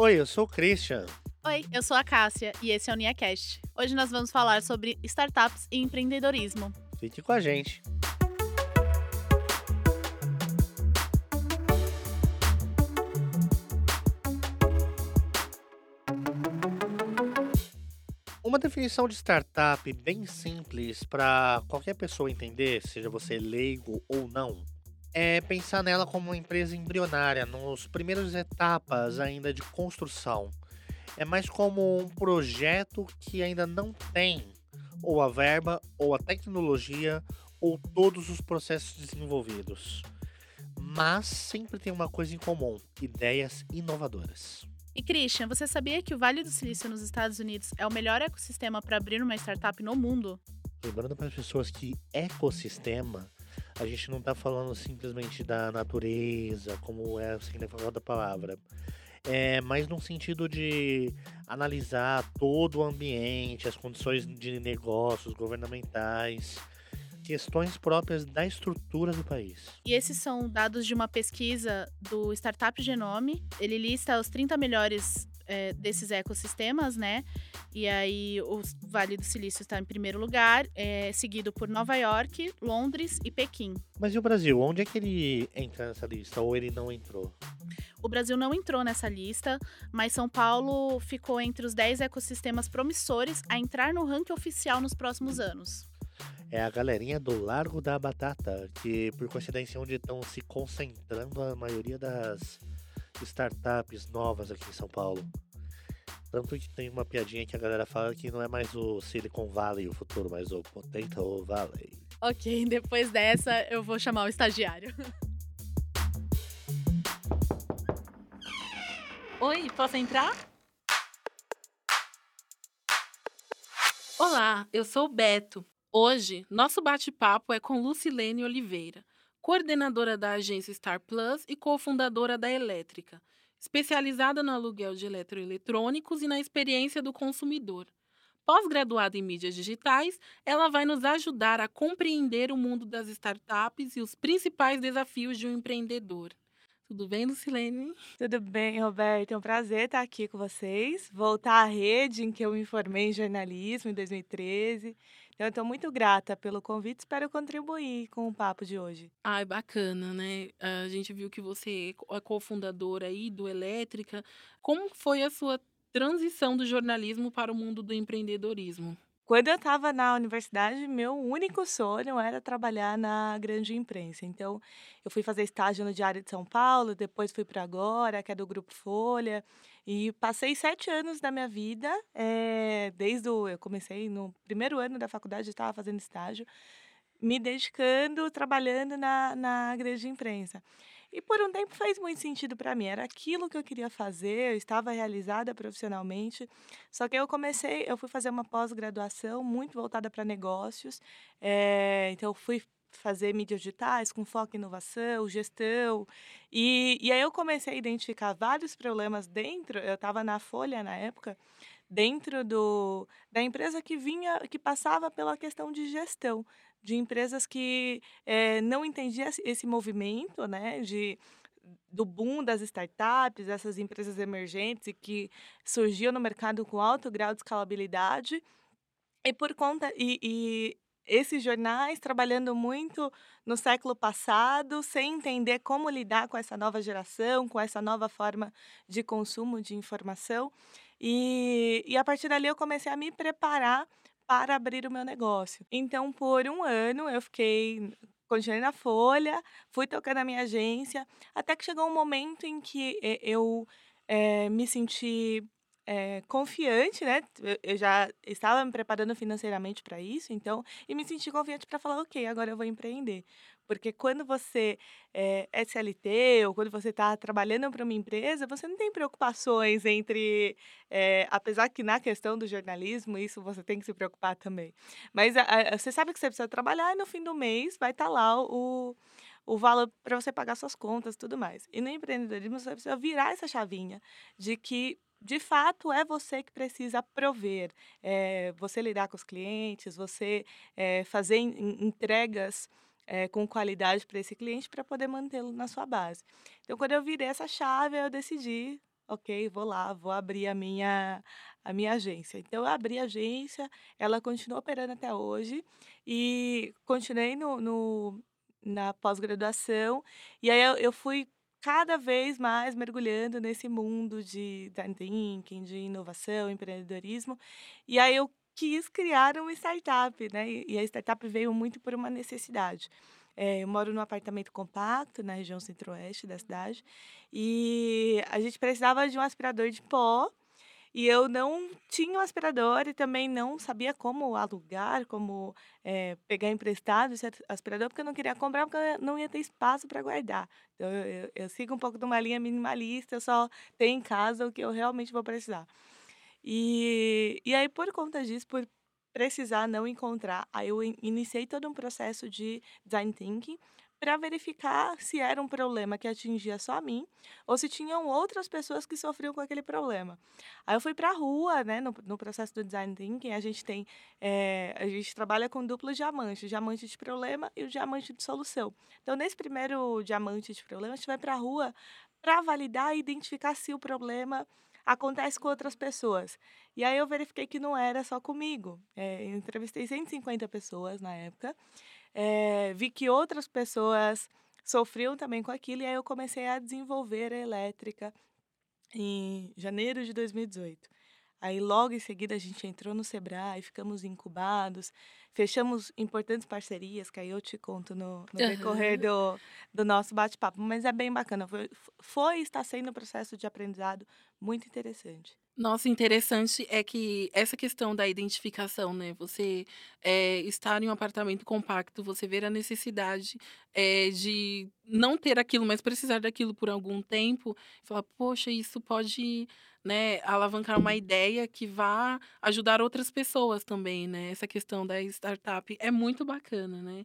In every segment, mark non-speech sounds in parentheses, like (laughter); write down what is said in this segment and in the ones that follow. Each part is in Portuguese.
Oi, eu sou o Christian. Oi, eu sou a Cássia e esse é o NiaCast. Hoje nós vamos falar sobre startups e empreendedorismo. Fique com a gente. Uma definição de startup bem simples para qualquer pessoa entender, seja você leigo ou não, é pensar nela como uma empresa embrionária, nos primeiras etapas ainda de construção. É mais como um projeto que ainda não tem ou a verba, ou a tecnologia, ou todos os processos desenvolvidos. Mas sempre tem uma coisa em comum: ideias inovadoras. E Christian, você sabia que o Vale do Silício nos Estados Unidos é o melhor ecossistema para abrir uma startup no mundo? Lembrando para as pessoas que ecossistema, a gente não está falando simplesmente da natureza, como é o significado da palavra. É mais no sentido de analisar todo o ambiente, as condições de negócios governamentais, questões próprias da estrutura do país. E esses são dados de uma pesquisa do Startup Genome. Ele lista os 30 melhores é, desses ecossistemas, né? E aí o Vale do Silício está em primeiro lugar, é, seguido por Nova York, Londres e Pequim. Mas e o Brasil? Onde é que ele entra nessa lista ou ele não entrou? O Brasil não entrou nessa lista, mas São Paulo ficou entre os 10 ecossistemas promissores a entrar no ranking oficial nos próximos anos é a galerinha do Largo da Batata, que por coincidência é onde estão se concentrando a maioria das startups novas aqui em São Paulo. Tanto que tem uma piadinha que a galera fala que não é mais o Silicon Valley o futuro, mas o Potato Valley. Ok, (laughs) depois dessa eu vou chamar o estagiário. (laughs) Oi, posso entrar? Olá, eu sou o Beto. Hoje, nosso bate-papo é com Lucilene Oliveira, coordenadora da agência Star Plus e cofundadora da Elétrica, especializada no aluguel de eletroeletrônicos e na experiência do consumidor. Pós-graduada em mídias digitais, ela vai nos ajudar a compreender o mundo das startups e os principais desafios de um empreendedor. Tudo bem, Lucilene? Tudo bem, Roberto. É um prazer estar aqui com vocês. Voltar à rede em que eu me formei em jornalismo em 2013 então, eu estou muito grata pelo convite, espero contribuir com o papo de hoje. Ai, bacana, né? A gente viu que você é cofundadora aí do Elétrica. Como foi a sua transição do jornalismo para o mundo do empreendedorismo? Quando eu estava na universidade, meu único sonho era trabalhar na grande imprensa. Então, eu fui fazer estágio no Diário de São Paulo, depois fui para Agora, que é do Grupo Folha, e passei sete anos da minha vida, é, desde o. Eu comecei no primeiro ano da faculdade, estava fazendo estágio, me dedicando, trabalhando na, na grande imprensa. E por um tempo fez muito sentido para mim. Era aquilo que eu queria fazer, eu estava realizada profissionalmente. Só que eu comecei, eu fui fazer uma pós-graduação muito voltada para negócios. É, então, eu fui fazer mídias digitais com foco em inovação, gestão. E, e aí eu comecei a identificar vários problemas dentro. Eu estava na Folha na época, dentro do, da empresa que vinha, que passava pela questão de gestão de empresas que é, não entendiam esse movimento, né, de do boom das startups, essas empresas emergentes que surgiam no mercado com alto grau de escalabilidade. E por conta e, e esses jornais trabalhando muito no século passado, sem entender como lidar com essa nova geração, com essa nova forma de consumo de informação. E, e a partir dali eu comecei a me preparar para abrir o meu negócio. Então, por um ano, eu fiquei continuei na Folha, fui tocando a minha agência, até que chegou um momento em que eh, eu é, me senti é, confiante, né? Eu já estava me preparando financeiramente para isso, então, e me senti confiante para falar, ok, agora eu vou empreender. Porque quando você é, CLT ou quando você está trabalhando para uma empresa, você não tem preocupações entre. É, apesar que na questão do jornalismo, isso você tem que se preocupar também. Mas a, a, você sabe que você precisa trabalhar e no fim do mês vai estar tá lá o, o valor para você pagar suas contas e tudo mais. E no empreendedorismo você precisa virar essa chavinha de que de fato é você que precisa prover, é, você lidar com os clientes, você é, fazer entregas é, com qualidade para esse cliente para poder mantê-lo na sua base. Então, quando eu virei essa chave, eu decidi ok, vou lá, vou abrir a minha, a minha agência. Então, eu abri a agência, ela continua operando até hoje e continuei no, no- na pós-graduação. E aí eu, eu fui cada vez mais mergulhando nesse mundo de thinking, de inovação, empreendedorismo. E aí eu quis criar uma startup, né? E a startup veio muito por uma necessidade. Eh, eu moro num apartamento compacto na região centro-oeste da cidade e a gente precisava de um aspirador de pó e eu não tinha um aspirador e também não sabia como alugar, como eh, pegar emprestado esse as- aspirador, porque eu não queria comprar, porque eu não ia ter espaço para guardar. Então, eu, eu- eu sigo um pouco de uma linha minimalista, eu só tenho em casa o que eu realmente vou precisar. E, e aí, por conta disso, por precisar não encontrar, aí eu in- iniciei todo um processo de design thinking para verificar se era um problema que atingia só a mim ou se tinham outras pessoas que sofriam com aquele problema. Aí eu fui para a rua, né, no, no processo do design thinking, a gente tem, eh, a gente trabalha com duplo diamante, o diamante de problema e o diamante de solução. Então, nesse primeiro diamante de problema, a gente vai para a rua para validar e identificar se o problema acontece com outras pessoas. E aí eu verifiquei que não era só comigo. Eu entrevistei 150 pessoas na época, eh, vi que outras pessoas sofriam também com aquilo, e aí eu comecei a desenvolver a elétrica em janeiro de 2018. Aí logo em seguida a gente entrou no Sebrae, ficamos incubados, fechamos importantes parcerias, que aí eu te conto no, no decorrer do, do nosso bate-papo. Mas é bem bacana, foi, foi e está sendo um processo de aprendizado muito interessante. Nossa, interessante é que essa questão da identificação, né? Você eh, estar em um apartamento compacto, você ver a necessidade eh, de não ter aquilo, mas precisar daquilo por algum tempo, falar, poxa, isso pode, né, alavancar uma ideia que vá ajudar outras pessoas também, né? Essa questão da startup é muito bacana, né?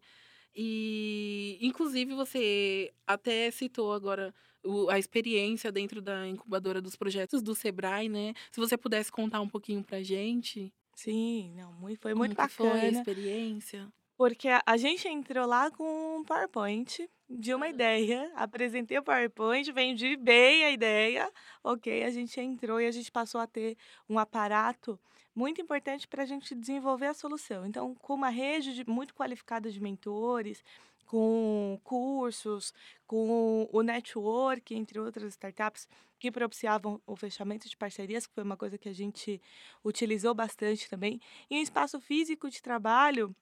E, inclusive, você até citou agora o- a experiência dentro da incubadora dos projetos do Sebrae, né? Se você pudesse contar um pouquinho pra gente, Sim, não, muito, foi muito como que foi a bacana. experiência? Porque a a gente entrou lá com um PowerPoint de uma ideia, apresentei o PowerPoint, vendi bem a ideia, ok, a gente entrou e a gente passou a ter um aparato muito importante para a gente desenvolver a solução. Então, com uma rede de- muito qualificada de mentores, com cursos, com o network, entre outras startups, que propiciavam o fechamento de parcerias, que foi uma coisa que a gente utilizou bastante também, e um espaço físico de trabalho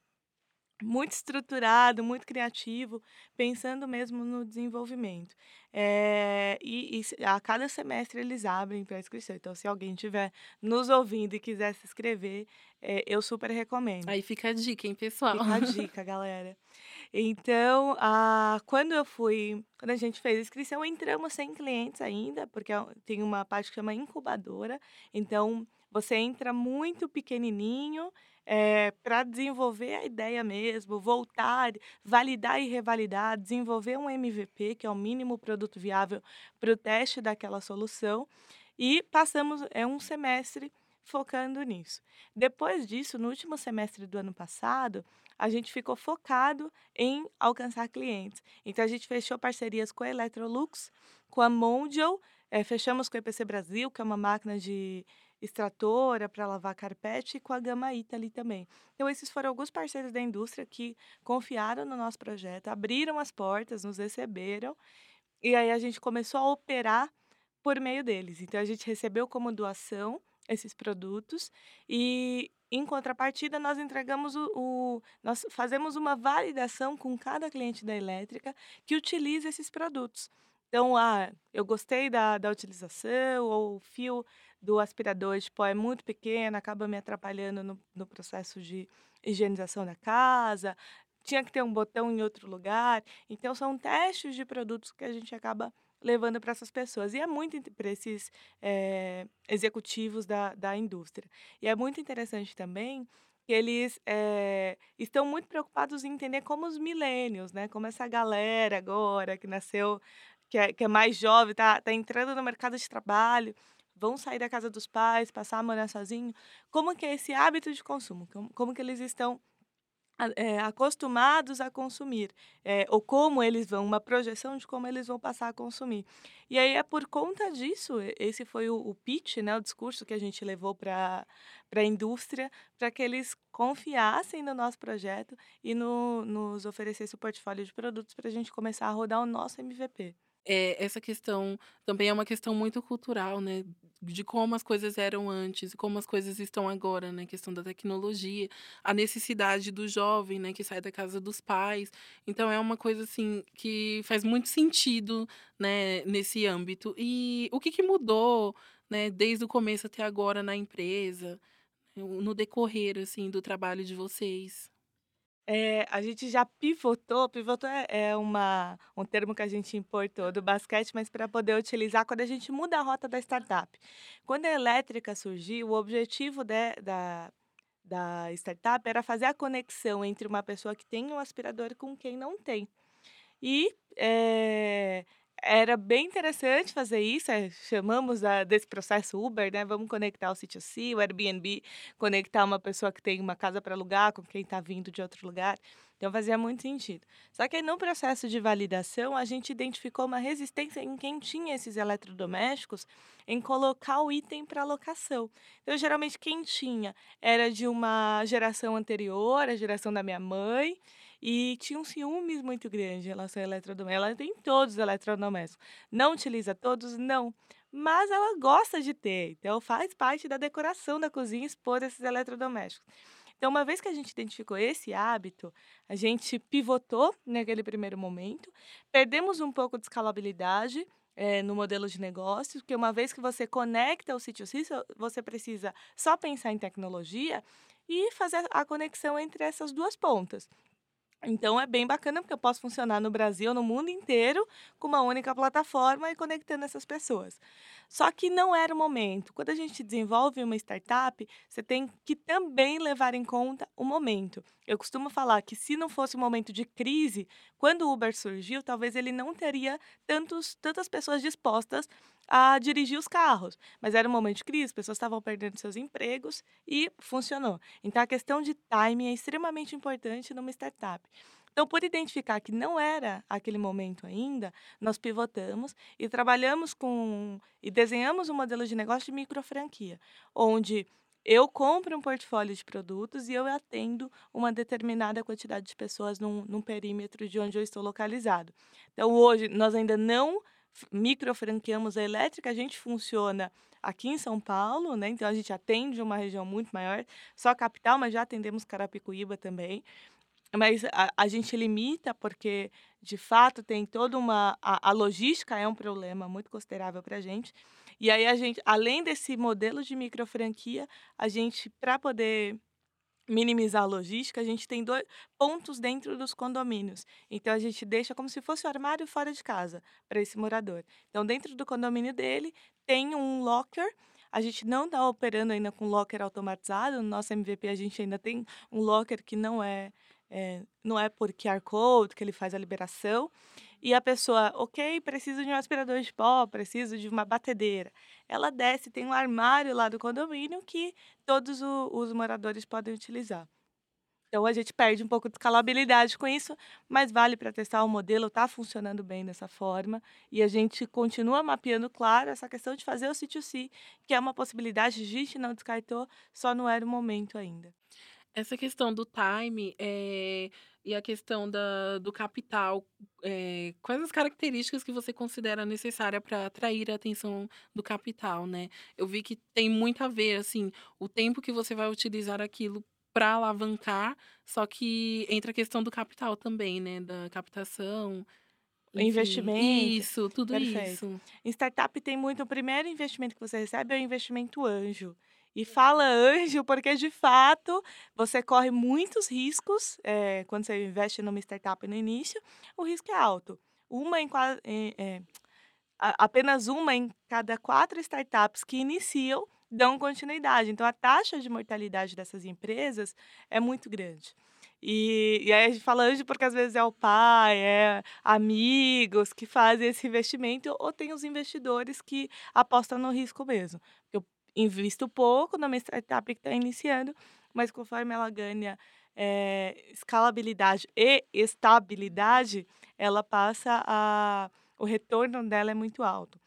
muito estruturado, muito criativo, pensando mesmo no desenvolvimento. Eh, e e a cada semestre eles abrem para inscrição, então se alguém estiver nos ouvindo e quiser se inscrever, eh, eu super recomendo. Aí fica a dica, hein, pessoal? Fica a (laughs) dica, galera. Então, ah, quando eu fui quando a gente fez a inscrição, entramos sem clientes ainda, porque é tem uma parte que chama incubadora, então você entra muito pequenininho, para desenvolver a ideia mesmo, voltar, validar e revalidar, desenvolver um MVP, que é o mínimo produto viável para o teste daquela solução, e passamos é um semestre focando nisso. Depois disso, no último semestre do ano passado, a gente ficou focado em alcançar clientes. Então a gente fechou parcerias com a Electrolux, com a Mondial, eh, fechamos com a EPC Brasil, que é uma máquina de extratora para lavar carpete, e com a Gama Italy também. Então esses foram alguns parceiros da indústria que confiaram no nosso projeto, abriram as portas, nos receberam, e aí a gente começou a operar por meio deles. Então a gente recebeu como doação esses produtos e em contrapartida nós entregamos o, o- nós fazemos uma validação com cada cliente da elétrica que utiliza esses produtos. Então, ah, eu gostei da, da utilização, ou o fio do aspirador de pó é muito pequeno, acaba me atrapalhando no, no processo de higienização da casa, tinha que ter um botão em outro lugar. Então, são testes de produtos que a gente acaba levando para essas pessoas. E é muito para esses eh, executivos da, da indústria. E é muito interessante também que eles eh, estão muito preocupados em entender como os milênios, né? Como essa galera agora que nasceu, que é, que é mais jovem, tá, tá entrando no mercado de trabalho, vão sair da casa dos pais, passar a morar sozinho. Como que é esse hábito de consumo? Como, que eles estão é, acostumados a consumir, é, ou como eles vão, uma projeção de como eles vão passar a consumir. E aí é por conta disso, esse foi o, o pitch, né, o discurso que a gente levou para a indústria, para que eles confiassem no nosso projeto e no, nos oferecesse o portfólio de produtos para a gente começar a rodar o nosso MVP. É, essa questão também é uma questão muito cultural, né? De como as coisas eram antes e como as coisas estão agora, né? Questão da tecnologia, a necessidade do jovem, né? Que sai da casa dos pais. Então é uma coisa assim que faz muito sentido, né? Nesse âmbito. E o que, que mudou, né? Desde o começo até agora na empresa, no decorrer assim do trabalho de vocês? É, a gente já pivotou, pivotou é, é uma, um termo que a gente importou do basquete, mas para poder utilizar quando a gente muda a rota da startup. Quando a elétrica surgiu, o objetivo de, da, da startup era fazer a conexão entre uma pessoa que tem um aspirador com quem não tem. E é, era bem interessante fazer isso, é, chamamos a, desse processo Uber, né? Vamos conectar o C2C, o Airbnb, conectar uma pessoa que tem uma casa para alugar com quem está vindo de outro lugar. Então fazia muito sentido. Só que aí, no processo de validação, a gente identificou uma resistência em quem tinha esses eletrodomésticos em colocar o item para locação. Então, geralmente, quem tinha era de uma geração anterior, a geração da minha mãe, e tinha um ciúmes muito grande em relação ao eletrodoméstico. Ela tem todos os eletrodomésticos. Não utiliza todos? Não. Mas ela gosta de ter. Então, faz parte da decoração da cozinha expor esses eletrodomésticos. Então, uma vez que a gente identificou esse hábito, a gente pivotou naquele primeiro momento, perdemos um pouco de escalabilidade é, no modelo de negócios, porque uma vez que você conecta o sítio você precisa só pensar em tecnologia e fazer a conexão entre essas duas pontas. Então é bem bacana porque eu posso funcionar no Brasil, no mundo inteiro, com uma única plataforma e conectando essas pessoas. Só que não era o momento. Quando a gente desenvolve uma startup, você tem que também levar em conta o momento. Eu costumo falar que se não fosse um momento de crise, quando o Uber surgiu, talvez ele não teria tantos, tantas pessoas dispostas a dirigir os carros. Mas era um momento de crise, as pessoas estavam perdendo seus empregos e funcionou. Então a questão de timing é extremamente importante numa startup. Então, por identificar que não era aquele momento ainda, nós pivotamos e trabalhamos com e desenhamos um modelo de negócio de micro franquia, onde eu compro um portfólio de produtos e eu atendo uma determinada quantidade de pessoas num, num perímetro de onde eu estou localizado. Então, hoje, nós ainda não microfranqueamos a elétrica, a gente funciona aqui em São Paulo, né? Então a gente atende uma região muito maior, só capital, mas já atendemos Carapicuíba também. Mas a, a gente limita porque, de fato, tem toda uma. A, a logística é um problema muito considerável para a gente. E aí a gente, além desse modelo de microfranquia, a gente, para poder minimizar a logística, a gente tem dois pontos dentro dos condomínios. Então a gente deixa como se fosse o armário fora de casa para esse morador. Então dentro do condomínio dele tem um locker. A gente não está operando ainda com locker automatizado. No nosso MVP a gente ainda tem um locker que não é, é não é por QR Code que ele faz a liberação e a pessoa, ok, preciso de um aspirador de pó, preciso de uma batedeira. Ela desce, tem um armário lá do condomínio que todos o, os moradores podem utilizar. Então a gente perde um pouco de escalabilidade com isso, mas vale para testar o modelo, está funcionando bem dessa forma. E a gente continua mapeando, claro, essa questão de fazer o C2C, que é uma possibilidade, a gente não descartou, só não era o momento ainda. Essa questão do time é, e a questão da, do capital, é, quais as características que você considera necessária para atrair a atenção do capital, né? Eu vi que tem muito a ver, assim, o tempo que você vai utilizar aquilo para alavancar, só que entra a questão do capital também, né? Da captação. Enfim, investimento. Isso, tudo Perfeito. isso. Em startup tem muito. O primeiro investimento que você recebe é o investimento anjo. E fala anjo, porque de fato você corre muitos riscos é, quando você investe numa startup no início, o risco é alto. Uma em, é, apenas uma em cada quatro startups que iniciam dão continuidade. Então a taxa de mortalidade dessas empresas é muito grande. E, e aí a gente fala anjo porque às vezes é o pai, é amigos que fazem esse investimento, ou tem os investidores que apostam no risco mesmo. Invisto pouco numa startup que está iniciando, mas conforme ela ganha eh, escalabilidade e estabilidade, ela passa a o retorno dela é muito alto.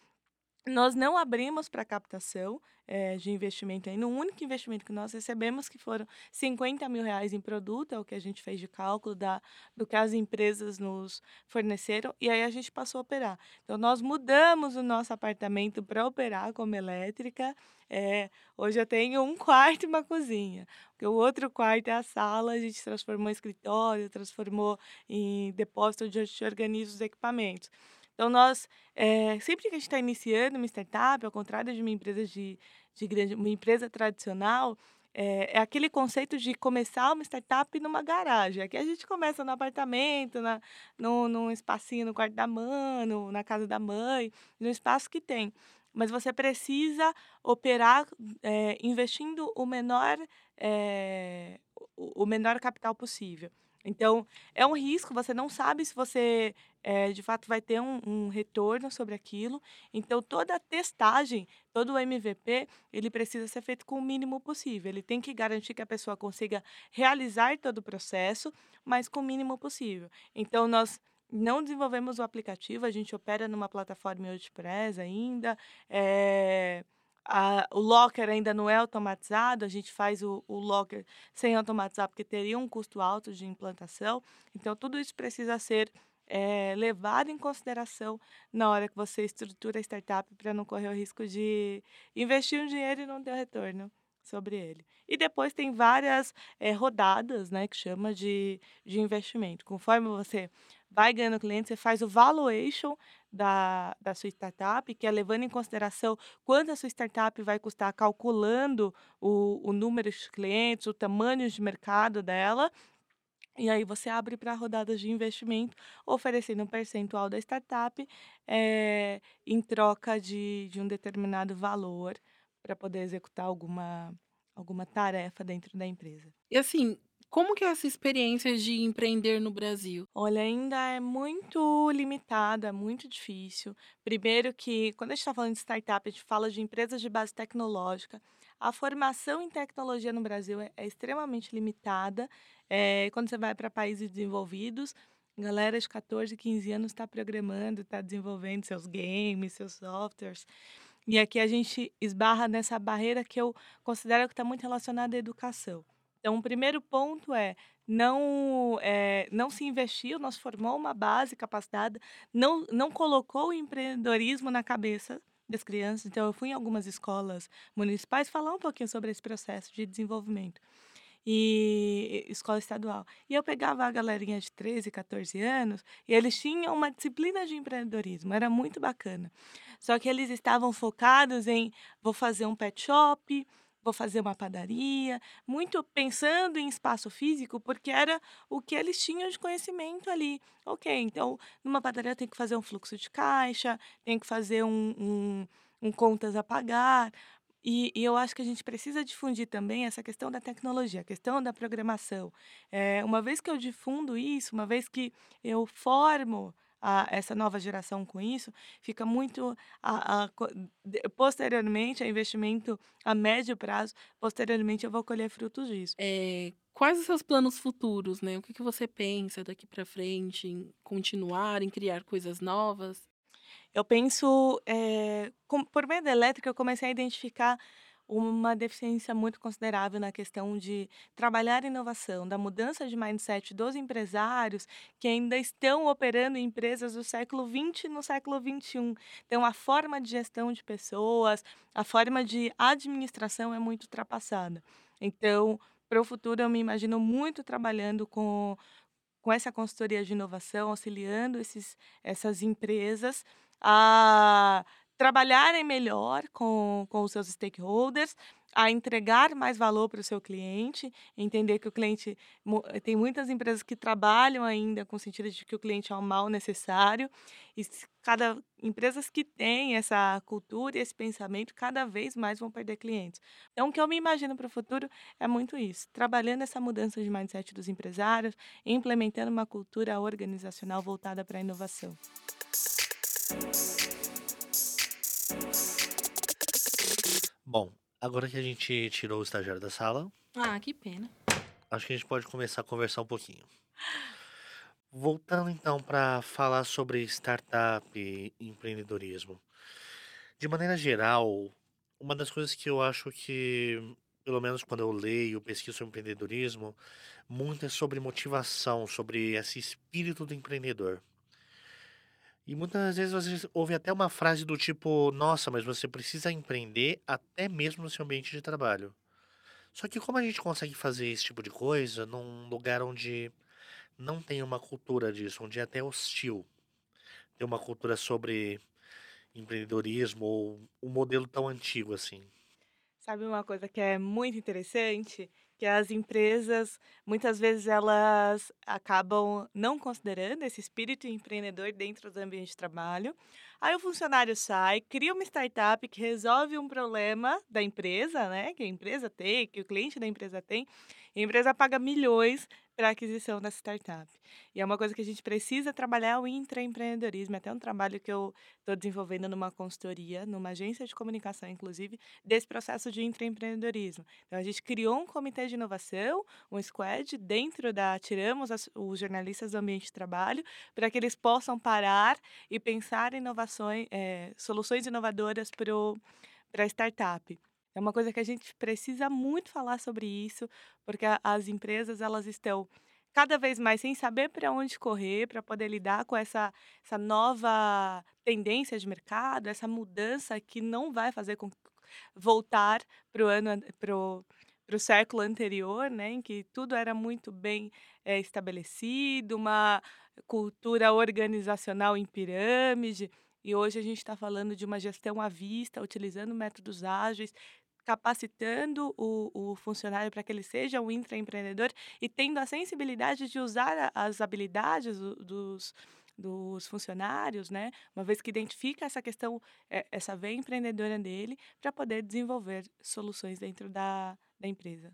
Nós não abrimos para captação, eh, de investimento ainda. O único investimento que nós recebemos, que foram 50 mil reais em produto, é o que a gente fez de cálculo da, do que as empresas nos forneceram, e aí a gente passou a operar. Então, nós mudamos o nosso apartamento para operar como elétrica. Eh, hoje eu tenho um (laughs) quarto e uma cozinha, porque o outro quarto é a sala, a gente transformou em escritório, transformou em depósito a gente organiza os equipamentos. Então, nós, eh, sempre que a gente está iniciando uma startup, ao contrário de uma empresa de, de grande, uma empresa tradicional, eh, é aquele conceito de começar uma startup numa garagem. Aqui a gente começa no apartamento, na, no, num espacinho no quarto da mãe, no- na casa da mãe, no espaço que tem. Mas você precisa operar eh, investindo o menor, o menor capital possível. Então, é um risco, você não sabe se você eh, de fato vai ter um, um retorno sobre aquilo. Então, toda a testagem, todo o MVP, ele precisa ser feito com o mínimo possível. Ele tem que garantir que a pessoa consiga realizar todo o processo, mas com o mínimo possível. Então, nós não desenvolvemos o aplicativo, a gente opera numa plataforma WordPress ainda. eh, a- o locker ainda não é automatizado, a gente faz o, o locker sem automatizar, porque teria um custo alto de implantação. Então, tudo isso precisa ser eh, levado em consideração na hora que você estrutura a startup para não correr o risco de investir um dinheiro e não ter retorno sobre ele. E depois tem várias eh, rodadas, né, que chama de, de investimento. Conforme você vai ganhando cliente, você faz o valuation da, da sua startup, que é levando em consideração quanto a sua startup vai custar, calculando o, o número de clientes, o tamanho de mercado dela. E aí você abre para rodadas de investimento, oferecendo um percentual da startup eh, em troca de, de um determinado valor para poder executar alguma, alguma tarefa dentro da empresa. E assim, como que é essa experiência de empreender no Brasil? Olha, ainda é muito limitada, muito difícil. Primeiro que, quando a gente está falando de startup, a gente fala de empresas de base tecnológica. A formação em tecnologia no Brasil é, é extremamente limitada. Eh, quando você vai para países desenvolvidos, galera de 14, 15 anos está programando, está desenvolvendo seus games, seus softwares. E aqui a gente esbarra nessa barreira que eu considero que está muito relacionada à educação. Então, o primeiro ponto é não, eh, não se investiu, nós formou uma base capacitada, não, não colocou o empreendedorismo na cabeça das crianças. Então, eu fui em algumas escolas municipais falar um pouquinho sobre esse processo de desenvolvimento e escola estadual. E eu pegava a galerinha de 13, 14 anos e eles tinham uma disciplina de empreendedorismo, era muito bacana. Só que eles estavam focados em vou fazer um pet shop, vou fazer uma padaria, muito pensando em espaço físico, porque era o que eles tinham de conhecimento ali. Ok, então numa padaria tenho que fazer um fluxo de caixa, tenho que fazer um, um, um contas a pagar. E, e eu acho que a gente precisa difundir também essa questão da tecnologia, a questão da programação. Eh, uma vez que eu difundo isso, uma vez que eu formo a- essa nova geração com isso, fica muito a- a posteriormente a investimento a médio prazo, posteriormente eu vou colher frutos disso. É, quais os seus planos futuros, né? O que, que você pensa daqui para frente em continuar, em criar coisas novas? Eu penso, eh, com por meio da elétrica, eu comecei a identificar uma deficiência muito considerável na questão de trabalhar inovação, da mudança de mindset dos empresários que ainda estão operando em empresas do século XX no século XXI. Então, a forma de gestão de pessoas, a forma de administração é muito ultrapassada. Então, para o futuro, eu me imagino muito trabalhando com com essa consultoria de inovação, auxiliando esses, essas empresas a trabalharem melhor com, com os seus stakeholders, a entregar mais valor para o seu cliente, entender que o cliente. mu- Tem muitas empresas que trabalham ainda com o sentido de que o cliente é o mal necessário, e cada empresas que têm essa cultura e esse pensamento cada vez mais vão perder clientes. Então, o que eu me imagino para o futuro é muito isso, trabalhando essa mudança de mindset dos empresários, implementando uma cultura organizacional voltada para a inovação. Bom, agora que a gente tirou o estagiário da sala, Ah, que pena. Acho que a gente pode começar a conversar um pouquinho. Voltando então para falar sobre startup e empreendedorismo. De maneira geral, uma das coisas que eu acho que, pelo menos quando eu leio, pesquiso sobre empreendedorismo, muito é sobre motivação, sobre esse espírito do empreendedor. E muitas vezes você ouve até uma frase do tipo: Nossa, mas você precisa empreender até mesmo no seu ambiente de trabalho. Só que como a gente consegue fazer esse tipo de coisa num lugar onde não tem uma cultura disso, onde é até hostil ter uma cultura sobre empreendedorismo ou um modelo tão antigo assim? Sabe uma coisa que é muito interessante? Que as empresas, muitas vezes, elas acabam não considerando esse espírito empreendedor dentro do ambiente de trabalho. Aí o funcionário sai, cria uma startup que resolve um problema da empresa, né? Que a empresa tem, que o cliente da empresa tem. E a empresa paga milhões para a aquisição dessa startup. E é uma coisa que a gente precisa trabalhar o intraempreendedorismo. É até um trabalho que eu estou desenvolvendo numa consultoria, numa agência de comunicação, inclusive, desse processo de intraempreendedorismo. Então, a gente criou um comitê de inovação, um squad, dentro da. Tiramos os jornalistas do ambiente de trabalho, para que eles possam parar e pensar em inovações, é, soluções inovadoras para a startup. É uma coisa que a gente precisa muito falar sobre isso, porque as empresas elas estão cada vez mais sem saber para onde correr para poder lidar com essa, essa nova tendência de mercado, essa mudança que não vai fazer com voltar para o ano pro, pro século anterior, né, em que tudo era muito bem é, estabelecido, uma cultura organizacional em pirâmide. E hoje a gente está falando de uma gestão à vista, utilizando métodos ágeis, capacitando o, o funcionário para que ele seja um intraempreendedor e tendo a sensibilidade de usar as habilidades dos, dos funcionários, né? Uma vez que identifica essa questão, é, essa veia empreendedora dele, para poder desenvolver soluções dentro da, da empresa.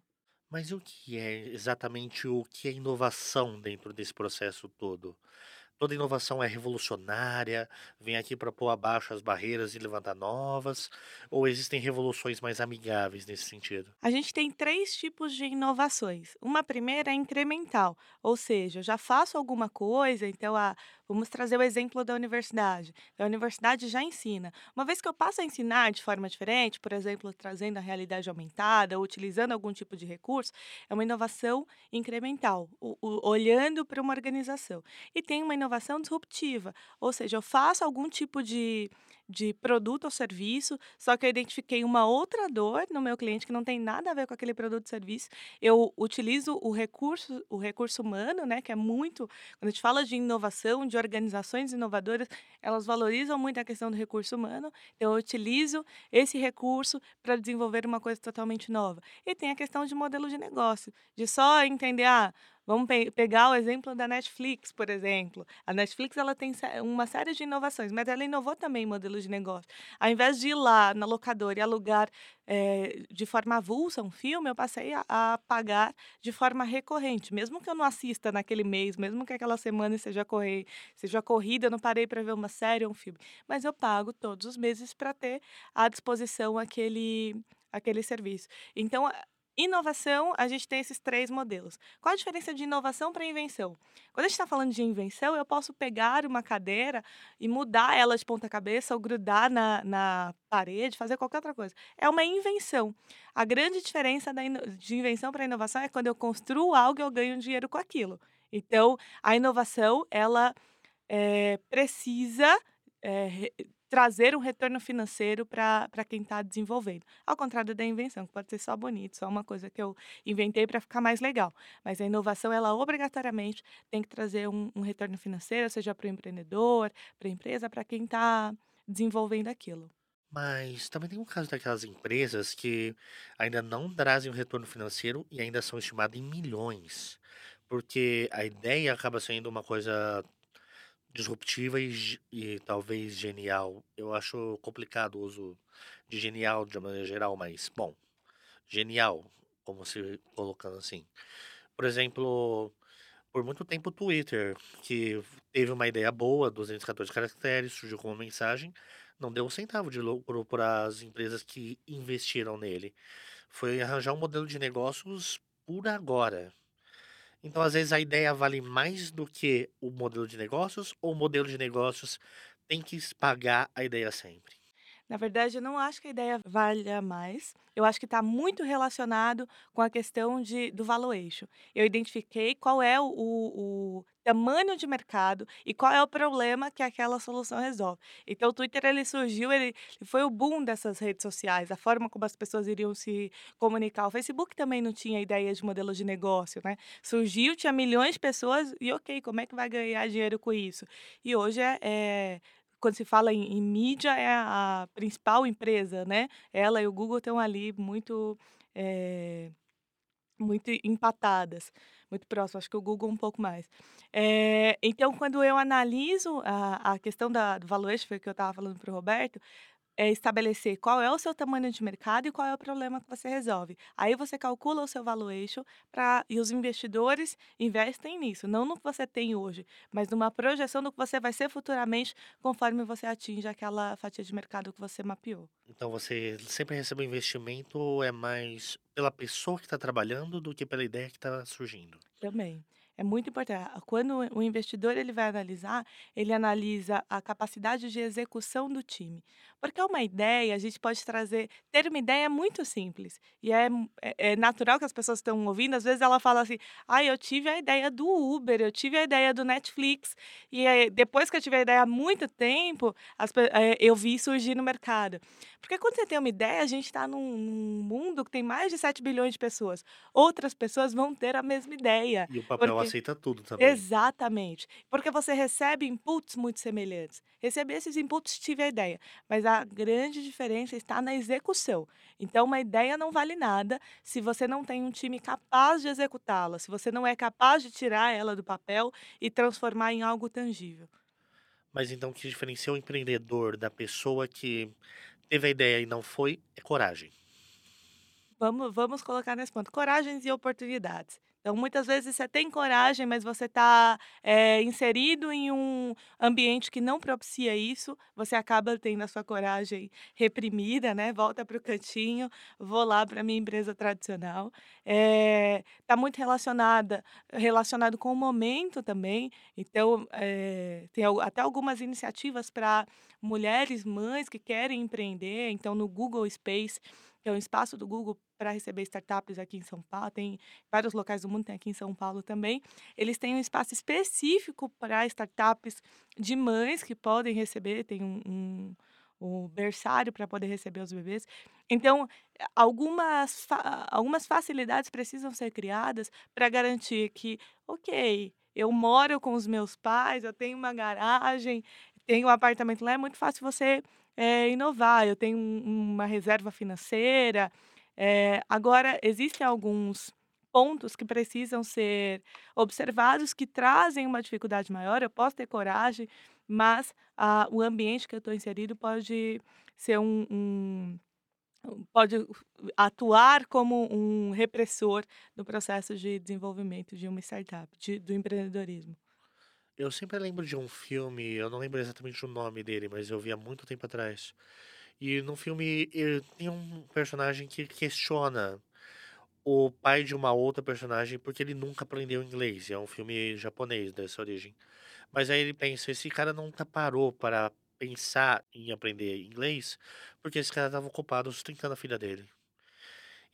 Mas o que é exatamente o que é inovação dentro desse processo todo? Toda inovação é revolucionária, vem aqui para pôr abaixo as barreiras e levantar novas, ou existem revoluções mais amigáveis nesse sentido? A gente tem três tipos de inovações. Uma primeira é incremental, ou seja, eu já faço alguma coisa, então a Vamos trazer o exemplo da universidade. A universidade já ensina. Uma vez que eu passo a ensinar de forma diferente, por exemplo, trazendo a realidade aumentada, ou utilizando algum tipo de recurso, é uma inovação incremental, o, o, olhando para uma organização. E tem uma inovação disruptiva, ou seja, eu faço algum tipo de de produto ou serviço, só que eu identifiquei uma outra dor no meu cliente que não tem nada a ver com aquele produto ou serviço. Eu utilizo o recurso, o recurso humano, né, que é muito, quando a gente fala de inovação, de organizações inovadoras, elas valorizam muito a questão do recurso humano. Então eu utilizo esse recurso para desenvolver uma coisa totalmente nova. E tem a questão de modelo de negócio, de só entender, ah, Vamos pe pegar o exemplo da Netflix, por exemplo. A Netflix ela tem uma série de inovações, mas ela inovou também em modelo de negócio. Ao invés de ir lá na locadora e alugar é, de forma avulsa um filme, eu passei a, a, pagar de forma recorrente. Mesmo que eu não assista naquele mês, mesmo que aquela semana seja, correr, seja corrida, eu não parei para ver uma série ou um filme. Mas eu pago todos os meses para ter à disposição aquele aquele serviço. Então, Inovação, a gente tem esses três modelos. Qual a diferença de inovação para invenção? Quando a gente está falando de invenção, eu posso pegar uma cadeira e mudar ela de ponta cabeça ou grudar na, na parede, fazer qualquer outra coisa. É uma invenção. A grande diferença da de invenção para inovação é quando eu construo algo e eu ganho dinheiro com aquilo. Então, a inovação, ela é, precisa é, trazer um retorno financeiro para quem está desenvolvendo. Ao contrário da invenção, que pode ser só bonito, só uma coisa que eu inventei para ficar mais legal. Mas a inovação, ela obrigatoriamente tem que trazer um, um retorno financeiro, seja para o empreendedor, para a empresa, para quem está desenvolvendo aquilo. Mas também tem um caso daquelas empresas que ainda não trazem um retorno financeiro e ainda são estimadas em milhões. Porque a ideia acaba sendo uma coisa disruptiva e, e talvez genial. Eu acho complicado o uso de genial de maneira geral, mas, bom, genial, como se colocando assim. Por exemplo, por muito tempo o Twitter, que teve uma ideia boa, 214 caracteres, surgiu com uma mensagem, não deu um centavo de lucro para as empresas que investiram nele. Foi arranjar um modelo de negócios por agora. Então, às vezes, a ideia vale mais do que o modelo de negócios, ou o modelo de negócios tem que pagar a ideia sempre? Na verdade, eu não acho que a ideia valha mais. Eu acho que está muito relacionado com a questão de, do valuation. Eu identifiquei qual é o, o, tamanho de mercado e qual é o problema que aquela solução resolve. Então, o Twitter ele surgiu, ele foi o boom dessas redes sociais, a forma como as pessoas iriam se comunicar. O Facebook também não tinha ideia de modelo de negócio, né? Surgiu, tinha milhões de pessoas e ok, como é que vai ganhar dinheiro com isso? E hoje é, é quando se fala em, em mídia, é a principal empresa, né? Ela e o Google estão ali muito, é, muito empatadas, muito próximas. Acho que o Google um pouco mais. É, então, quando eu analiso a, a questão da, do valuation, foi o que eu estava falando para o Roberto, é estabelecer qual é o seu tamanho de mercado e qual é o problema que você resolve. Aí você calcula o seu valuation pra, e os investidores investem nisso, não no que você tem hoje, mas numa projeção do que você vai ser futuramente conforme você atinge aquela fatia de mercado que você mapeou. Então você sempre recebe um investimento é mais pela pessoa que está trabalhando do que pela ideia que está surgindo. Também. É muito importante. Quando o investidor ele vai analisar, ele analisa a capacidade de execução do time. Porque é uma ideia, a gente pode trazer. Ter uma ideia é muito simples. E é, é, é natural que as pessoas estão ouvindo. Às vezes ela fala assim: ah, eu tive a ideia do Uber, eu tive a ideia do Netflix. E aí, depois que eu tive a ideia há muito tempo, as, é, eu vi surgir no mercado. Porque quando você tem uma ideia, a gente está num, num, mundo que tem mais de 7 bilhões de pessoas. Outras pessoas vão ter a mesma ideia. E o papel porque... aceita tudo também. Exatamente. Porque você recebe inputs muito semelhantes. Receber esses inputs, tive a ideia. Mas a grande diferença está na execução. Então, uma ideia não vale nada se você não tem um time capaz de executá-la, se você não é capaz de tirar ela do papel e transformar em algo tangível. Mas então, o que diferencia o empreendedor da pessoa que teve a ideia e não foi, é coragem. Vamos, vamos colocar nesse ponto. Coragens e oportunidades. Então, muitas vezes você tem coragem, mas você está é, eh, inserido em um ambiente que não propicia isso, você acaba tendo a sua coragem reprimida, né? Volta para o cantinho, vou lá para a minha empresa tradicional. Está eh, é, muito relacionada, relacionado com o momento também. Então, é, tem até algumas iniciativas para mulheres, mães que querem empreender. Então, no Google Space que é um espaço do Google para receber startups aqui em São Paulo, tem vários locais do mundo, tem aqui em São Paulo também. Eles têm um espaço específico para startups de mães que podem receber, tem um, um, berçário para poder receber os bebês. Então, algumas, fa algumas facilidades precisam ser criadas para garantir que, ok, eu moro com os meus pais, eu tenho uma garagem, tenho um apartamento lá, é muito fácil você é, inovar, eu tenho uma reserva financeira. É, agora, existem alguns pontos que precisam ser observados que trazem uma dificuldade maior. Eu posso ter coragem, mas ah, o ambiente que eu estou inserido pode ser um, um pode atuar como um repressor no processo de desenvolvimento de uma startup, de, do empreendedorismo. Eu sempre lembro de um filme, eu não lembro exatamente o nome dele, mas eu vi há muito tempo atrás. E no filme tem um personagem que questiona o pai de uma outra personagem porque ele nunca aprendeu inglês. É um filme japonês dessa origem. Mas aí ele pensa, esse cara nunca parou para pensar em aprender inglês porque esse cara estava ocupado sustentando a filha dele.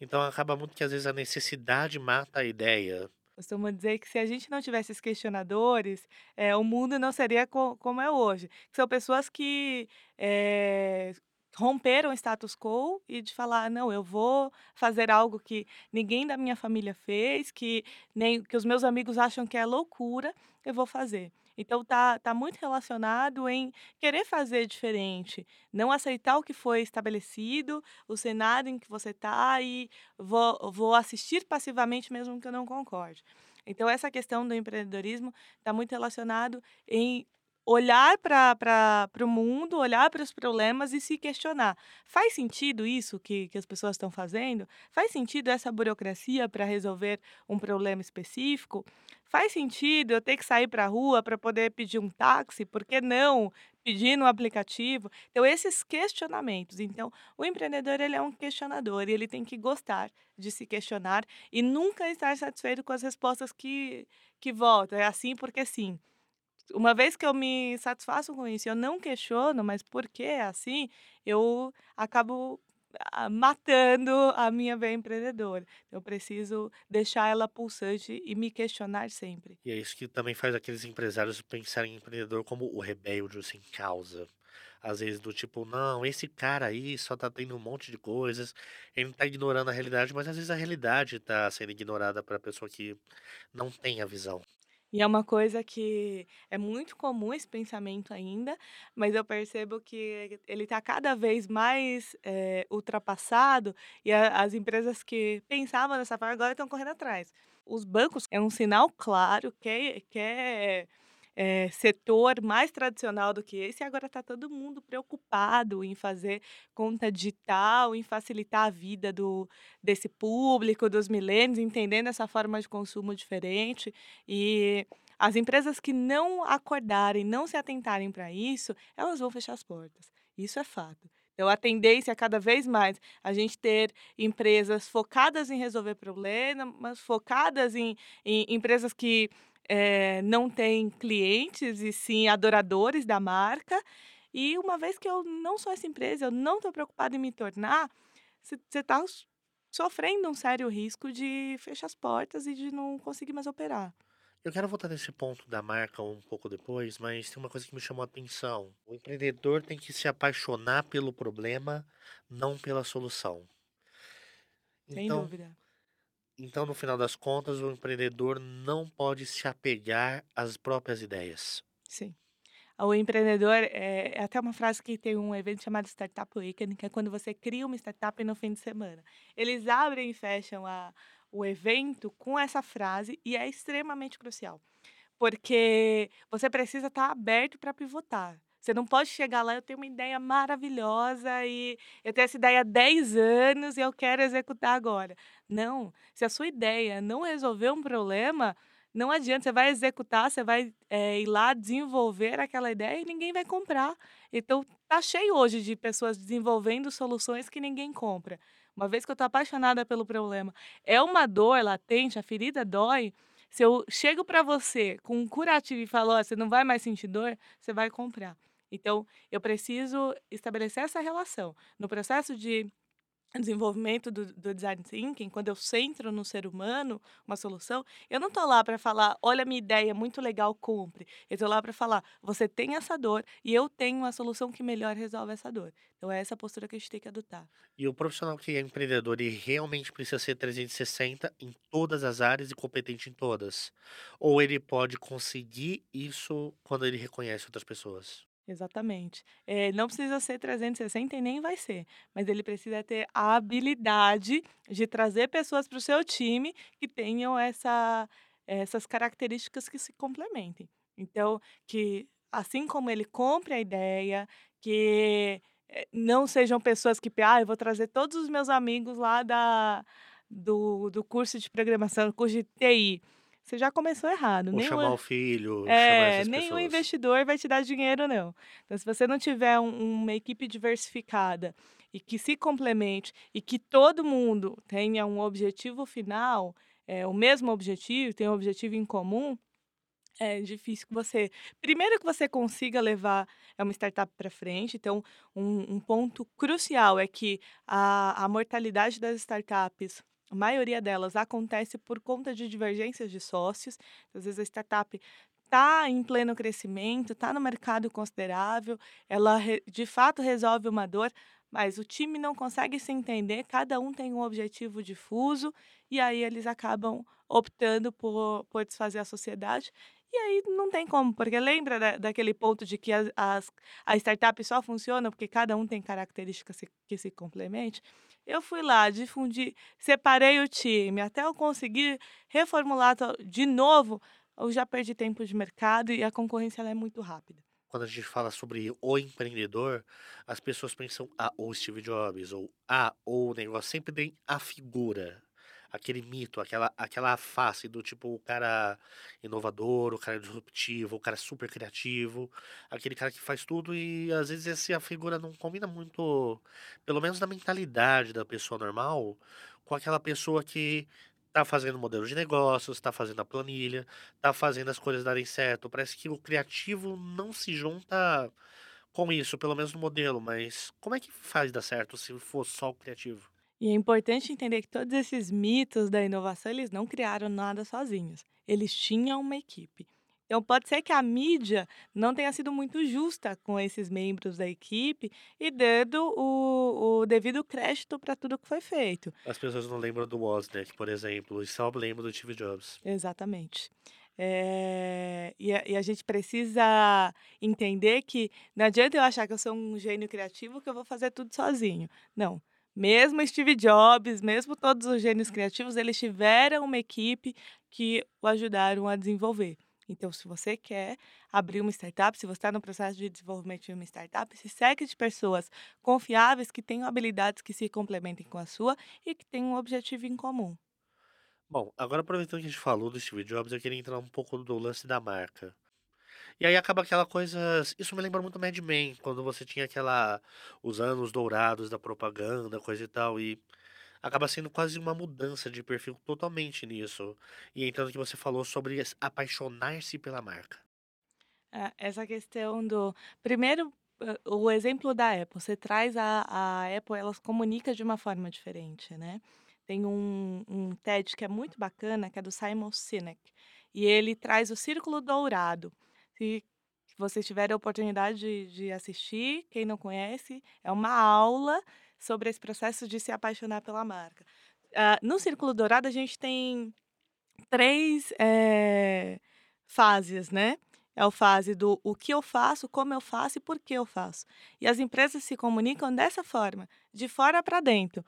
Então acaba muito que às vezes a necessidade mata a ideia. Costumo dizer que se a gente não tivesse esses questionadores, eh, o mundo não seria co como é hoje. São pessoas que, eh, romperam o status quo e de falar: "Não, eu vou fazer algo que ninguém da minha família fez, que nem que os meus amigos acham que é loucura, eu vou fazer". Então tá tá muito relacionado em querer fazer diferente, não aceitar o que foi estabelecido, o cenário em que você está e vou vou assistir passivamente mesmo que eu não concorde. Então essa questão do empreendedorismo está muito relacionado em olhar para o mundo, olhar para os problemas e se questionar. Faz sentido isso que, que as pessoas estão fazendo? Faz sentido essa burocracia para resolver um problema específico? Faz sentido eu ter que sair para a rua para poder pedir um táxi? Por que não pedir no aplicativo? Então, esses questionamentos. Então, o empreendedor ele é um questionador e ele tem que gostar de se questionar e nunca estar satisfeito com as respostas que, que voltam. É assim porque sim uma vez que eu me satisfaço com isso, eu não questiono, mas por que é assim, eu acabo ah, matando a minha veia empreendedora. Eu preciso deixar ela pulsante e me questionar sempre. E é isso que também faz aqueles empresários pensarem em empreendedor como o rebelde, sem causa. Às vezes do tipo, não, esse cara aí só tá tendo um monte de coisas, ele tá ignorando a realidade, mas às vezes a realidade tá sendo ignorada para a pessoa que não tem a visão. E é uma coisa que é muito comum esse pensamento ainda, mas eu percebo que ele está cada vez mais eh, ultrapassado e a- as empresas que pensavam dessa forma agora estão correndo atrás. Os bancos é um sinal claro que é, que é eh, setor mais tradicional do que esse, e agora está todo mundo preocupado em fazer conta digital, em facilitar a vida do, desse público, dos milênios, entendendo essa forma de consumo diferente. E as empresas que não acordarem, não se atentarem para isso, elas vão fechar as portas. Isso é fato. Então, a tendência é cada vez mais a gente ter empresas focadas em resolver problemas, focadas em, em empresas que eh, não têm clientes e sim adoradores da marca. E uma vez que eu não sou essa empresa, eu não estou preocupada em me tornar, você está sofrendo um sério risco de fechar as portas e de não conseguir mais operar. Eu quero voltar nesse ponto da marca um pouco depois, mas tem uma coisa que me chamou a atenção. O empreendedor tem que se apaixonar pelo problema, não pela solução. Sem Então, dúvida. Então, no final das contas, o empreendedor não pode se apegar às próprias ideias. Sim. O empreendedor, é, é até uma frase que tem um evento chamado Startup Weekend, que é quando você cria uma startup no fim de semana. Eles abrem e fecham a, o evento com essa frase e é extremamente crucial, porque você precisa estar aberto para pivotar. Você não pode chegar lá, eu tenho uma ideia maravilhosa e eu tenho essa ideia há 10 anos e eu quero executar agora. Não, se a sua ideia não resolver um problema, não adianta, você vai executar, você vai eh, ir lá desenvolver aquela ideia e ninguém vai comprar. Então, tá cheio hoje de pessoas desenvolvendo soluções que ninguém compra. Uma vez que eu estou apaixonada pelo problema, é uma dor latente, a ferida dói. Se eu chego para você com um curativo e falo, "Ó, você não vai mais sentir dor, você vai comprar. Então, eu preciso estabelecer essa relação. No processo de desenvolvimento do, do design thinking, quando eu centro no ser humano uma solução, eu não estou lá para falar, olha a minha ideia, muito legal, compre. Eu estou lá para falar, você tem essa dor e eu tenho uma solução que melhor resolve essa dor. Então é essa postura que a gente tem que adotar. E o profissional que é empreendedor, ele realmente precisa ser 360 em todas as áreas e competente em todas. Ou ele pode conseguir isso quando ele reconhece outras pessoas. Exatamente. Eh, não precisa ser 360 e nem vai ser, mas ele precisa ter a habilidade de trazer pessoas para o seu time que tenham essa, essas características que se complementem. Então, que assim como ele compre a ideia, que eh, não sejam pessoas que, ah, eu vou trazer todos os meus amigos lá da, do, do curso de programação, curso de TI. Você já começou errado. Ou Nem chamar o, o filho, chamar é, o pessoas. investidor vai te dar dinheiro, não. Então, se você não tiver um- uma equipe diversificada e que se complemente e que todo mundo tenha um objetivo final, é, o mesmo objetivo, tem um objetivo em comum, é difícil que você. Primeiro que você consiga levar é uma startup para frente. Então, um, um ponto crucial é que a, a mortalidade das startups, a maioria delas, acontece por conta de divergências de sócios. Às vezes a startup está em pleno crescimento, está no mercado considerável, ela de fato resolve uma dor, mas o time não consegue se entender, cada um tem um objetivo difuso, e aí eles acabam optando por, por desfazer a sociedade. E aí não tem como, porque lembra da- daquele ponto de que as, as, a startup só funciona porque cada um tem características que se complemente? Eu fui lá, difundi, separei o time, até eu conseguir reformular de novo, eu já perdi tempo de mercado e a concorrência é muito rápida. quando a gente fala sobre o empreendedor, as pessoas pensam, ah, ou Steve Jobs, ou ah, ou o negócio, sempre tem a figura, aquele mito, aquela, aquela face do tipo o cara inovador, o cara disruptivo, o cara super criativo, aquele cara que faz tudo e às vezes essa figura não combina muito, pelo menos na mentalidade da pessoa normal, com aquela pessoa que tá fazendo modelo de negócios, tá fazendo a planilha, tá fazendo as coisas darem certo. Parece que o criativo não se junta com isso, pelo menos no modelo, mas como é que faz dar certo se for só o criativo? E é importante entender que todos esses mitos da inovação, eles não criaram nada sozinhos. Eles tinham uma equipe. Então, pode ser que a mídia não tenha sido muito justa com esses membros da equipe e dando o, o devido crédito para tudo que foi feito. As pessoas não lembram do Wozniak, por exemplo, e só lembram do Steve Jobs. Exatamente. É, e, a, e a gente precisa entender que não adianta eu achar que eu sou um gênio criativo que eu vou fazer tudo sozinho. Não. Mesmo Steve Jobs, mesmo todos os gênios criativos, eles tiveram uma equipe que o ajudaram a desenvolver. Então, se você quer abrir uma startup, se você está no processo de desenvolvimento de uma startup, se segue de pessoas confiáveis que tenham habilidades que se complementem com a sua e que tenham um objetivo em comum. Bom, agora aproveitando que a gente falou do Steve Jobs, eu queria entrar um pouco do lance da marca. E aí acaba aquela coisa. Isso me lembra muito Mad Men, quando você tinha aquela. os anos dourados da propaganda, coisa e tal. E acaba sendo quase uma mudança de perfil totalmente nisso. E entrando que você falou sobre apaixonar-se pela marca. É, essa questão do. Primeiro, o exemplo da Apple. Você traz a, a Apple, ela comunica de uma forma diferente, né? Tem um, um TED que é muito bacana, que é do Simon Sinek. E ele traz o círculo dourado. Se vocês tiverem a oportunidade de, de assistir, quem não conhece, é uma aula sobre esse processo de se apaixonar pela marca. Uh, no Círculo Dourado, a gente tem três é, fases, né? É a fase do o que eu faço, como eu faço e por que eu faço. E as empresas se comunicam dessa forma, de fora para dentro.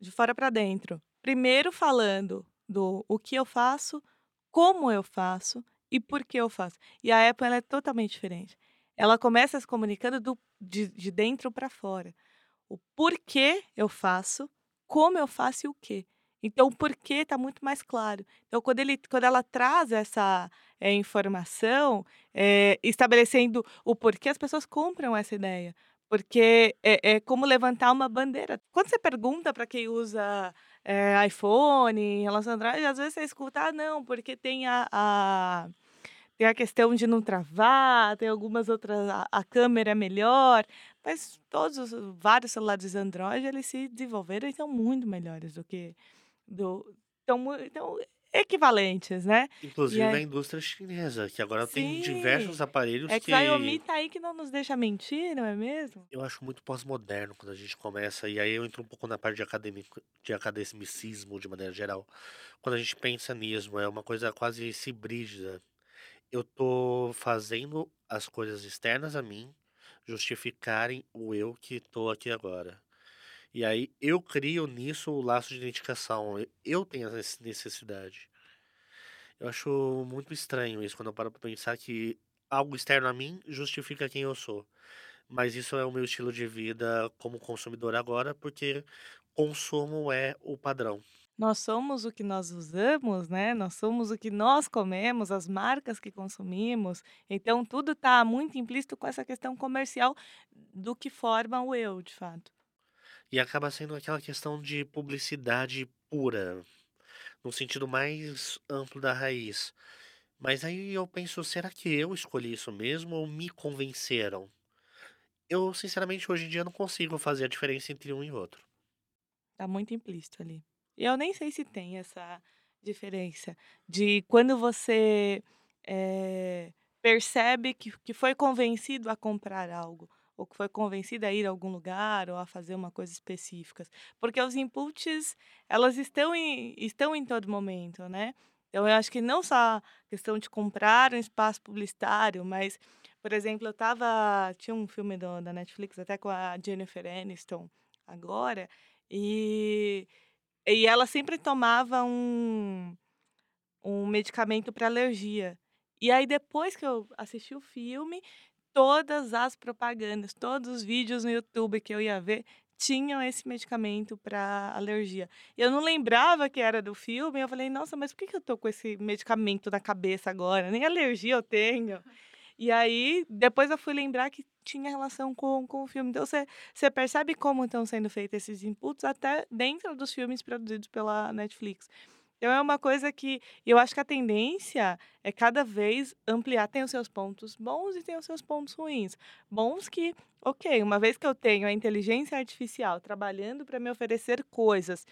De fora para dentro. Primeiro falando do o que eu faço, como eu faço e por que eu faço. E a Apple é totalmente diferente. Ela começa se comunicando do, de, de dentro para fora. O porquê eu faço, como eu faço e o quê. Então, o porquê está muito mais claro. Então, quando, ele, quando ela traz essa é, informação, é, estabelecendo o porquê, as pessoas compram essa ideia. Porque é, é como levantar uma bandeira. Quando você pergunta para quem usa é, iPhone, em relação a Android, às vezes você escuta, ah, não, porque tem a, a tem a questão de não travar, tem algumas outras, a, a câmera é melhor, mas todos os vários celulares Android, eles se desenvolveram e são muito melhores do que do tão, então equivalentes, né? Inclusive a indústria chinesa, que agora tem diversos aparelhos É que a Xiaomi tá aí que não nos deixa mentir, não é mesmo? eu acho muito pós-moderno quando a gente começa, e aí eu entro um pouco na parte de acadêmico, de academicismo de maneira geral. Quando a gente pensa nisso, é uma coisa quase híbrida. Eu tô fazendo as coisas externas a mim justificarem o eu que tô aqui agora. E aí eu crio nisso o laço de identificação. Eu tenho essa necessidade. Eu acho muito estranho isso quando eu paro pra pensar que algo externo a mim justifica quem eu sou. Mas isso é o meu estilo de vida como consumidor agora, porque consumo é o padrão. Nós somos o que nós usamos, né? Nós somos o que nós comemos, as marcas que consumimos. Então, tudo está muito implícito com essa questão comercial do que forma o eu, de fato. E acaba sendo aquela questão de publicidade pura, no sentido mais amplo da raiz. Mas aí eu penso, será que eu escolhi isso mesmo ou me convenceram? Eu, sinceramente, hoje em dia não consigo fazer a diferença entre um e outro. Tá muito implícito ali. Eu nem sei se tem essa diferença de quando você eh, percebe que, que foi convencido a comprar algo ou que foi convencida a ir a algum lugar ou a fazer uma coisa específica. Porque os inputs, elas estão em, estão em todo momento, né? Então, eu acho que não só a questão de comprar um espaço publicitário, mas, por exemplo, eu tava... Tinha um filme do, da Netflix até com a Jennifer Aniston agora, e, e ela sempre tomava um, um medicamento para alergia. E aí, depois que eu assisti o filme, todas as propagandas, todos os vídeos no YouTube que eu ia ver tinham esse medicamento para alergia. Eu não lembrava que era do filme, eu falei: "Nossa, mas por que eu tô com esse medicamento na cabeça agora? Nem alergia eu tenho". E aí, depois eu fui lembrar que tinha relação com com o filme. Então você você percebe como estão sendo feitos esses inputs até dentro dos filmes produzidos pela Netflix. Então é uma coisa que eu acho que a tendência é cada vez ampliar. Tem os seus pontos bons e tem os seus pontos ruins. Bons que, ok, uma vez que eu tenho a inteligência artificial trabalhando para me oferecer coisas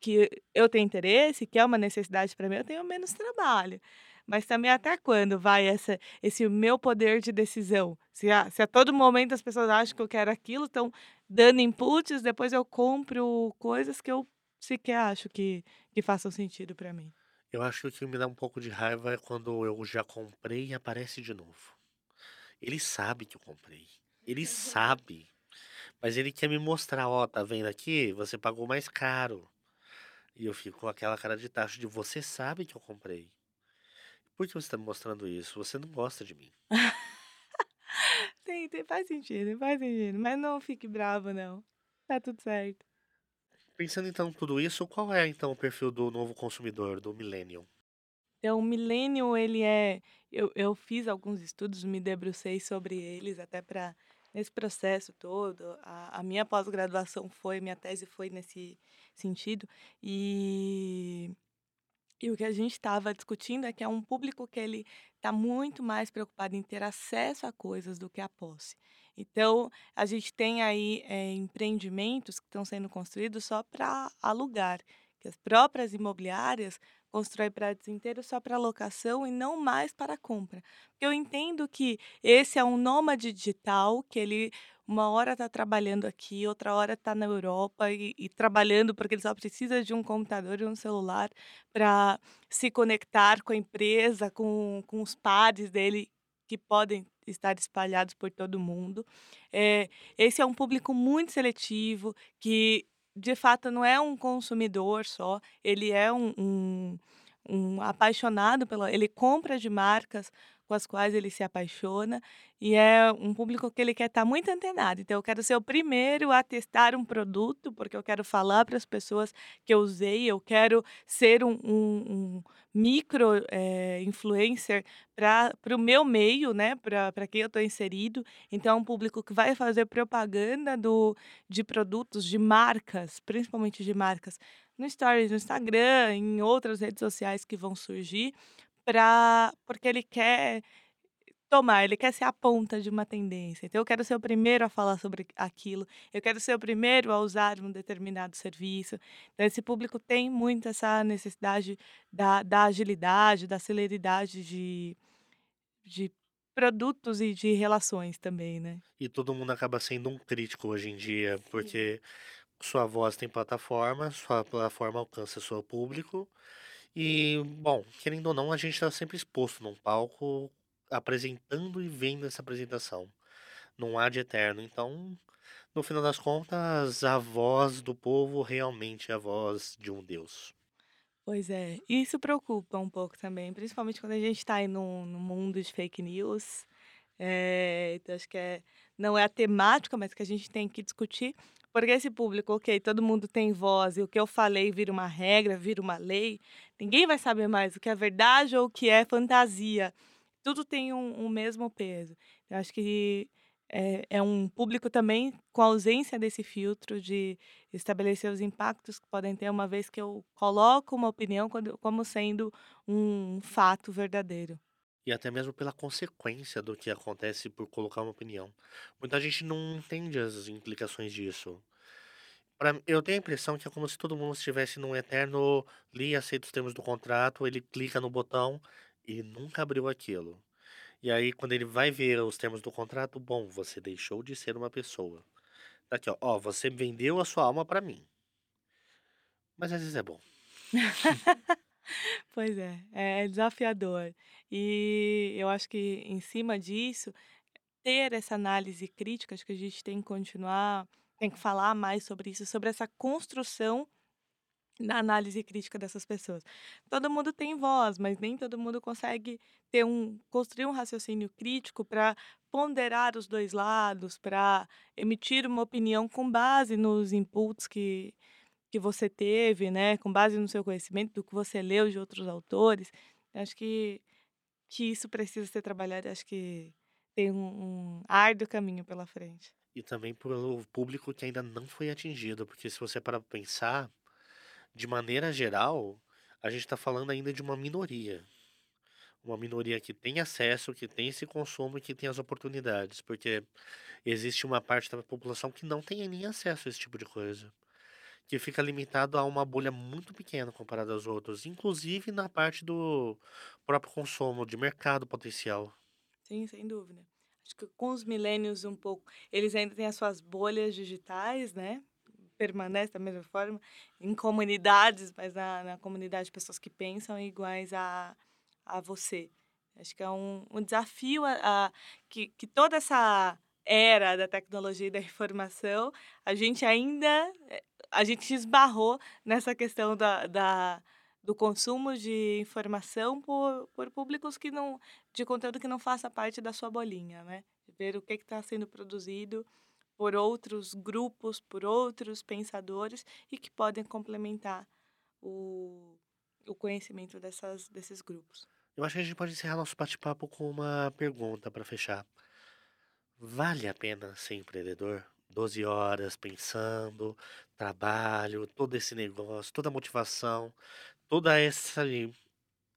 que eu tenho interesse, que é uma necessidade para mim, eu tenho menos trabalho. Mas também até quando vai essa, esse meu poder de decisão? Se a, se a todo momento as pessoas acham que eu quero aquilo, estão dando inputs, depois eu compro coisas que eu sequer acho que, que façam sentido para mim. Eu acho que o que me dá um pouco de raiva é quando eu já comprei e aparece de novo. Ele sabe que eu comprei. Ele sabe. Mas ele quer me mostrar, ó, tá vendo aqui? Você pagou mais caro. E eu fico com aquela cara de tacho de você sabe que eu comprei. Por que você está me mostrando isso? Você não gosta de mim. (laughs) tem, tem, faz sentido, faz sentido. Mas não fique bravo, não. Tá tudo certo. Pensando então em tudo isso, qual é então o perfil do novo consumidor, do millennial? Então, o millennial, ele é. Eu, eu fiz alguns estudos, me debrucei sobre eles, até para. Nesse processo todo, a, a minha pós-graduação foi, minha tese foi nesse sentido. E e o que a gente estava discutindo é que é um público que ele está muito mais preocupado em ter acesso a coisas do que a posse. Então, a gente tem aí é, empreendimentos que estão sendo construídos só para alugar, que as próprias imobiliárias constroem prédios inteiros só para locação e não mais para compra. Eu entendo que esse é um nômade digital, que ele uma hora está trabalhando aqui, outra hora está na Europa e, e, trabalhando porque ele só precisa de um computador e um celular para se conectar com a empresa, com, com os pares dele que podem estar espalhados por todo mundo. É, esse é um público muito seletivo que de fato não é um consumidor só, ele é um, um, um apaixonado pela. Ele compra de marcas com as quais ele se apaixona e é um público que ele quer estar muito antenado. Então, eu quero ser o primeiro a testar um produto, porque eu quero falar para as pessoas que eu usei, eu quero ser um, um, um micro é, influencer para o meu meio, né, para quem eu estou inserido. Então, é um público que vai fazer propaganda do, de produtos, de marcas, principalmente de marcas, no Stories, no Instagram, em outras redes sociais que vão surgir, pra porque ele quer tomar, ele quer ser a ponta de uma tendência. Então eu quero ser o primeiro a falar sobre aquilo, eu quero ser o primeiro a usar um determinado serviço. Então esse público tem muito essa necessidade da da agilidade, da celeridade de de produtos e de relações também, né. E todo mundo acaba sendo um crítico hoje em dia, porque sua voz tem plataforma, sua plataforma alcança seu público e, bom, querendo ou não, a gente está sempre exposto num palco, apresentando e vendo essa apresentação. Não há de eterno. Então, no final das contas, a voz do povo realmente é a voz de um Deus. Pois é, isso preocupa um pouco também, principalmente quando a gente está aí no, no mundo de fake news. É, então, acho que é, não é a temática, mas que a gente tem que discutir. Porque esse público, ok, todo mundo tem voz e o que eu falei vira uma regra, vira uma lei, ninguém vai saber mais o que é verdade ou o que é fantasia. Tudo tem um, um mesmo peso. Eu acho que é, é um público também com ausência desse filtro de estabelecer os impactos que podem ter, uma vez que eu coloco uma opinião como sendo um fato verdadeiro. E até mesmo pela consequência do que acontece por colocar uma opinião. Muita gente não entende as implicações disso. Pra, eu tenho a impressão que é como se todo mundo estivesse num eterno li aceita os termos do contrato, ele clica no botão e nunca abriu aquilo. E aí, quando ele vai ver os termos do contrato, bom, você deixou de ser uma pessoa. Daqui, ó, ó você vendeu a sua alma para mim. Mas às vezes é bom. (laughs) (laughs) Pois é, é desafiador. E eu acho que em cima disso, ter essa análise crítica, acho que a gente tem que continuar, tem que falar mais sobre isso, sobre essa construção na análise crítica dessas pessoas. Todo mundo tem voz, mas nem todo mundo consegue ter um construir um raciocínio crítico para ponderar os dois lados, para emitir uma opinião com base nos inputs que que você teve, né, com base no seu conhecimento, do que você leu de outros autores. Acho que que isso precisa ser trabalhado, acho que tem um, um árduo caminho pela frente. E também pelo público que ainda não foi atingido, porque se você parar pra pensar, de maneira geral, a gente está falando ainda de uma minoria. Uma minoria que tem acesso, que tem esse consumo e que tem as oportunidades, porque existe uma parte da população que não tem nem acesso a esse tipo de coisa. Que fica limitado a uma bolha muito pequena comparada aos outros, inclusive na parte do próprio consumo, de mercado potencial. Sim, sem dúvida. Acho que com os milênios um pouco, eles ainda têm as suas bolhas digitais, né? Permanece da mesma forma, em comunidades, mas na, na comunidade de pessoas que pensam iguais a, a você. Acho que é um, um desafio a, a, que, que toda essa era da tecnologia e da informação, a gente ainda a gente esbarrou nessa questão da, da do consumo de informação por, por públicos que não de conteúdo que não faça parte da sua bolinha, né? Ver o que está sendo produzido por outros grupos, por outros pensadores e que podem complementar o, o conhecimento dessas, desses grupos. Eu acho que a gente pode encerrar nosso bate-papo com uma pergunta para fechar. Vale a pena ser empreendedor? 12 horas pensando, trabalho, todo esse negócio, toda a motivação, toda essa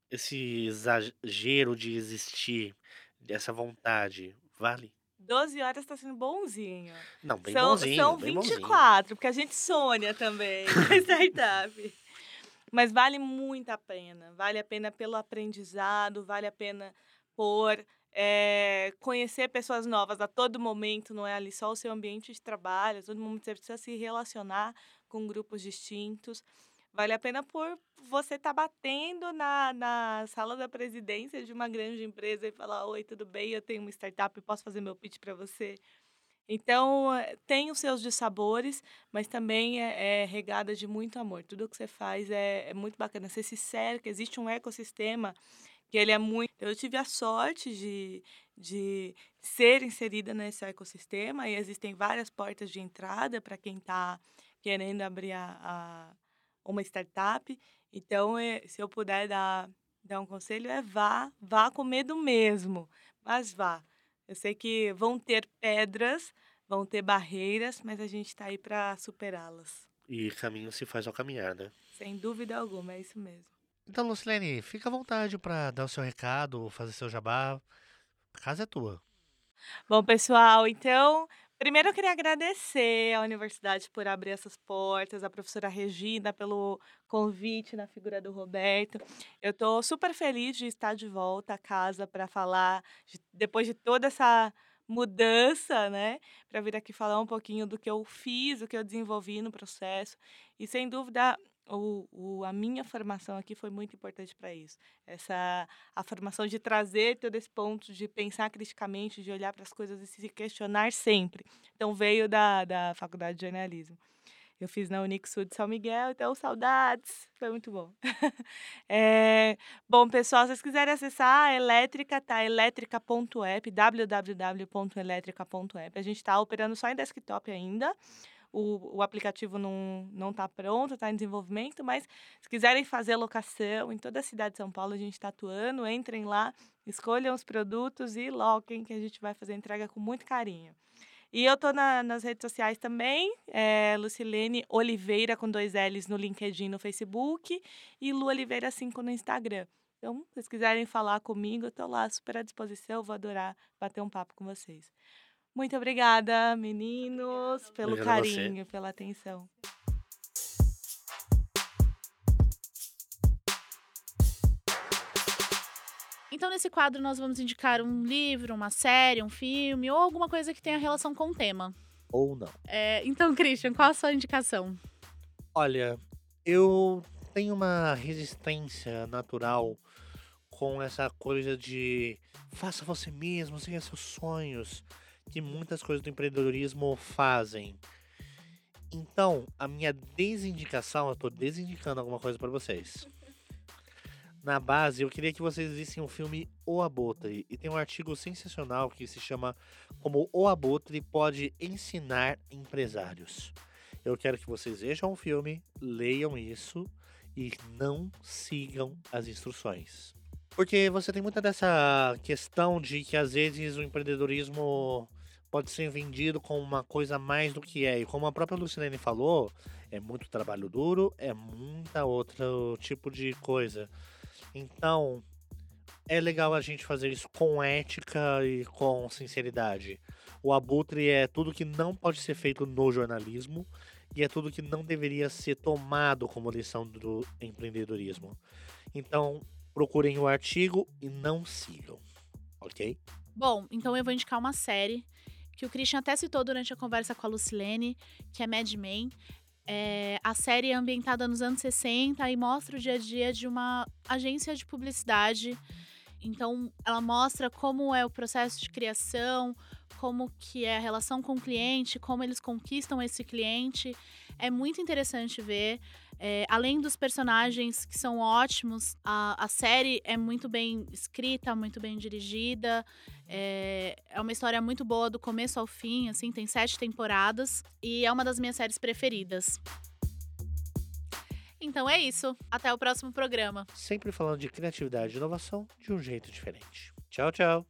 esse exagero de existir, dessa vontade, vale? 12 horas está sendo bonzinho. Não, bem são, bonzinho, São bem 24, bonzinho. porque a gente sonha também (laughs) na startup. Mas vale muito a pena. Vale a pena pelo aprendizado, vale a pena por é, conhecer pessoas novas a todo momento, não é ali só o seu ambiente de trabalho, a todo momento você precisa se relacionar com grupos distintos. Vale a pena por você estar tá batendo na, na sala da presidência de uma grande empresa e falar: Oi, tudo bem? Eu tenho uma startup, posso fazer meu pitch para você? Então, eh, tem os seus dissabores, mas também é, é, regada de muito amor. Tudo que você faz é, é muito bacana. Você se cerca, existe um ecossistema que ele é muito. Eu tive a sorte de, de ser inserida nesse ecossistema e existem várias portas de entrada para quem está querendo abrir a, a, uma startup. Então, é, se eu puder dar, dar um conselho, é vá, vá com medo mesmo, mas vá. Eu sei que vão ter pedras, vão ter barreiras, mas a gente está aí para superá-las. E caminho se faz ao caminhar, né? Sem dúvida alguma, é isso mesmo. Então, Lucilene, fica à vontade para dar o seu recado, fazer seu jabá. A casa é tua. Bom, pessoal, então Primeiro eu queria agradecer à universidade por abrir essas portas, a professora Regina pelo convite na figura do Roberto. Eu estou super feliz de estar de volta à casa para falar, de- depois de toda essa mudança, né? Para vir aqui falar um pouquinho do que eu fiz, o que eu desenvolvi no processo. E sem dúvida, o, o, a minha formação aqui foi muito importante para isso. Essa a formação de trazer todo esse ponto de pensar criticamente, de olhar para as coisas e se questionar sempre. Então veio da, da faculdade de jornalismo. Eu fiz na Unixul de São Miguel, então saudades, foi muito bom. (laughs) é, bom, pessoal, se vocês quiserem acessar a Elétrica, tá? elétrica.app, www.elétrica.app. A gente está operando só em desktop ainda. O, o aplicativo não está pronto, está em desenvolvimento, mas se quiserem fazer locação em toda a cidade de São Paulo, a gente está atuando. Entrem lá, escolham os produtos e loquem, que a gente vai fazer entrega com muito carinho. E eu tô na, nas redes sociais também, é Lucilene Oliveira com dois L's no LinkedIn, no Facebook e Lu Oliveira 5 no Instagram. Então, se vocês quiserem falar comigo, eu lá super à disposição, vou adorar bater um papo com vocês. Muito obrigada, meninos, pelo Obrigado carinho, pela atenção. Então, nesse quadro, nós vamos indicar um livro, uma série, um filme ou alguma coisa que tenha relação com o tema. Ou não. É, então, Christian, qual a sua indicação? Olha, eu tenho uma resistência natural com essa coisa de faça você mesmo, siga seus sonhos, que muitas coisas do empreendedorismo fazem. Então, a minha desindicação, eu tô desindicando alguma coisa para vocês. Na base, eu queria que vocês vissem o filme O Abutre. E tem um artigo sensacional que se chama Como O Abutre pode ensinar empresários. Eu quero que vocês vejam o filme, leiam isso e não sigam as instruções. Porque você tem muita dessa questão de que às vezes o empreendedorismo pode ser vendido como uma coisa mais do que é. E como a própria Lucilene falou, é muito trabalho duro, é muita outro tipo de coisa. Então, é legal a gente fazer isso com ética e com sinceridade. O abutre é tudo que não pode ser feito no jornalismo e é tudo que não deveria ser tomado como lição do empreendedorismo. Então, procurem o artigo e não sigam, ok? Bom, então eu vou indicar uma série que o Christian até citou durante a conversa com a Lucilene, que é Mad Men. É, a série é ambientada nos anos 60 e mostra o dia a dia de uma agência de publicidade. Então, ela mostra como é o processo de criação, como que é a relação com o cliente, como eles conquistam esse cliente. É muito interessante ver. É, além dos personagens que são ótimos, a, a série é muito bem escrita, muito bem dirigida. É, é uma história muito boa do começo ao fim, assim, tem sete temporadas e é uma das minhas séries preferidas. Então é isso. Até o próximo programa. Sempre falando de criatividade e inovação de um jeito diferente. Tchau, tchau.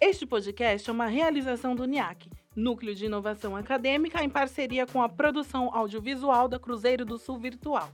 Este podcast é uma realização do NIAC, Núcleo de Inovação Acadêmica, em parceria com a produção audiovisual da Cruzeiro do Sul Virtual.